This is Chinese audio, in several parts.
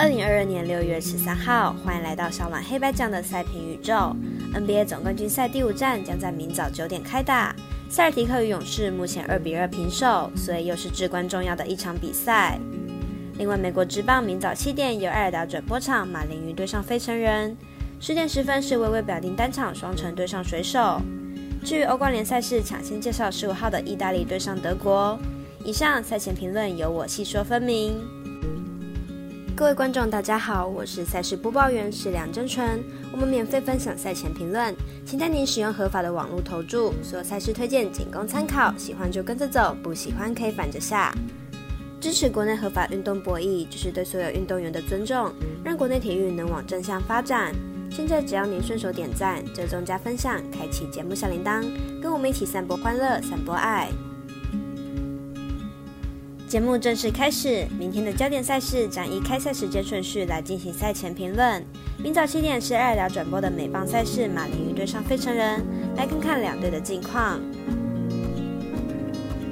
二零二二年六月十三号，欢迎来到小碗黑白酱的赛评宇宙。NBA 总冠军赛第五战将在明早九点开打，塞尔提克与勇士目前二比二平手，所以又是至关重要的一场比赛。另外，美国职棒明早七点由艾尔达转播场马林鱼对上费城人，十点十分是微微表定单场双城对上水手。至于欧冠联赛是抢先介绍十五号的意大利对上德国。以上赛前评论由我细说分明。各位观众，大家好，我是赛事播报员是梁真纯。我们免费分享赛前评论，请带您使用合法的网络投注。所有赛事推荐仅供参考，喜欢就跟着走，不喜欢可以反着下。支持国内合法运动博弈，就是对所有运动员的尊重，让国内体育能往正向发展。现在只要您顺手点赞、追踪加分享、开启节目小铃铛，跟我们一起散播欢乐、散播爱。节目正式开始，明天的焦点赛事将依开赛时间顺序来进行赛前评论。明早七点是爱聊转播的美棒赛事，马林鱼对上费城人，来看看两队的近况。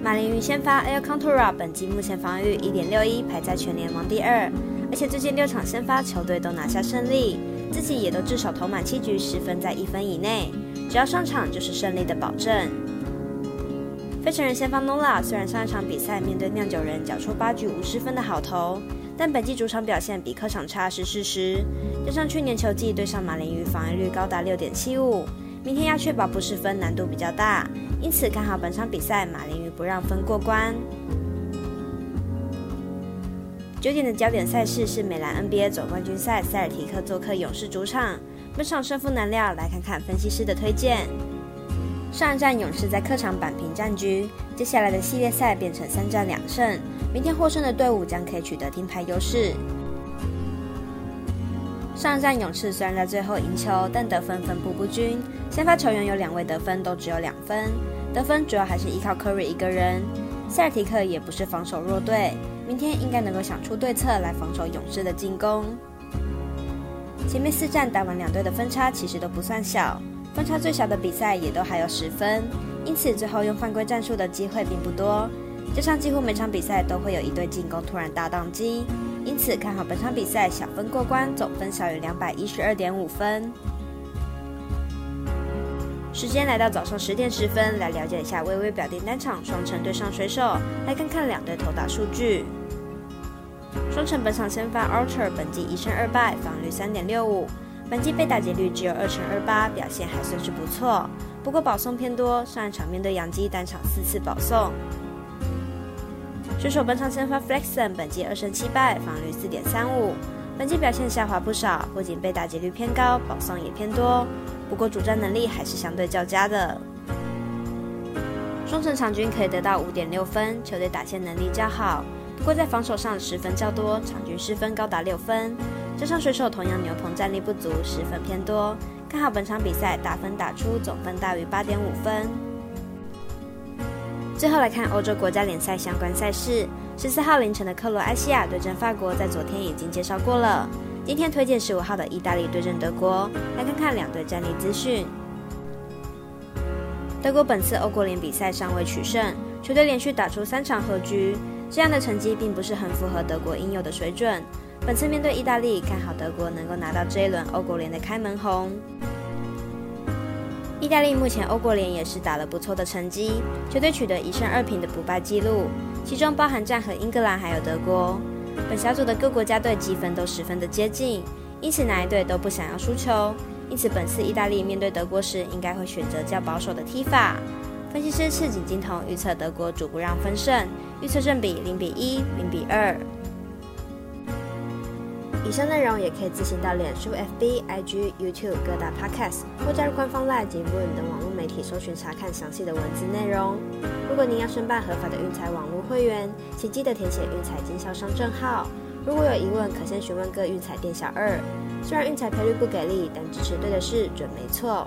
马林鱼先发 Air Contura，本季目前防御一点六一，排在全联盟第二，而且最近六场先发球队都拿下胜利，自己也都至少投满七局，十分在一分以内，只要上场就是胜利的保证。费城人先发 Nola，虽然上一场比赛面对酿酒人缴出八局五十分的好投，但本季主场表现比客场差是事实。加上去年球季对上马林鱼防御率高达六点七五，明天要确保不失分难度比较大，因此看好本场比赛马林鱼不让分过关。九点的焦点赛事是美兰 NBA 总冠军赛，塞尔提克做客勇士主场，本场胜负难料，来看看分析师的推荐。上一站勇士在客场扳平战局，接下来的系列赛变成三战两胜，明天获胜的队伍将可以取得听牌优势。上一站勇士虽然在最后赢球，但得分分布不均，先发球员有两位得分都只有两分，得分主要还是依靠 Curry 一个人。塞尔提克也不是防守弱队，明天应该能够想出对策来防守勇士的进攻。前面四战打完，两队的分差其实都不算小。分差最小的比赛也都还有十分，因此最后用犯规战术的机会并不多。加上几乎每场比赛都会有一队进攻突然大宕机，因此看好本场比赛小分过关，总分小于两百一十二点五分。时间来到早上十点十分，来了解一下微微表定单场双城对上水手，来看看两队投打数据。双城本场先发 Archer，本季一胜二败，防率三点六五。本季被打劫率只有二乘二八，表现还算是不错。不过保送偏多，上一场面对杨基单场四次保送。水手本场先发 Flexon，本季二胜七败，防率四点三五。本季表现下滑不少，不仅被打劫率偏高，保送也偏多。不过主战能力还是相对较佳的。双城场均可以得到五点六分，球队打线能力较好。不过在防守上失分较多，场均失分高达六分。加上水手同样牛棚战力不足，十分偏多。看好本场比赛打分打出总分大于八点五分。最后来看欧洲国家联赛相关赛事，十四号凌晨的克罗埃西亚对阵法国，在昨天已经介绍过了。今天推荐十五号的意大利对阵德国，来看看两队战力资讯。德国本次欧国联比赛尚未取胜，球队连续打出三场和局。这样的成绩并不是很符合德国应有的水准。本次面对意大利，看好德国能够拿到这一轮欧国联的开门红。意大利目前欧国联也是打了不错的成绩，球队取得一胜二平的不败纪录，其中包含战和英格兰还有德国。本小组的各国家队积分都十分的接近，因此哪一队都不想要输球。因此本次意大利面对德国时，应该会选择较保守的踢法。分析师赤井金童预测德国主不让分胜，预测正比零比一、零比二。以上内容也可以自行到脸书、FB、IG、YouTube 各大 Podcast 或加入官方 Live 及 Room 等网络媒体搜寻查看详细的文字内容。如果您要申办合法的运彩网络会员，请记得填写运彩经销商证号。如果有疑问，可先询问各运彩店小二。虽然运彩赔率不给力，但支持对的事准没错。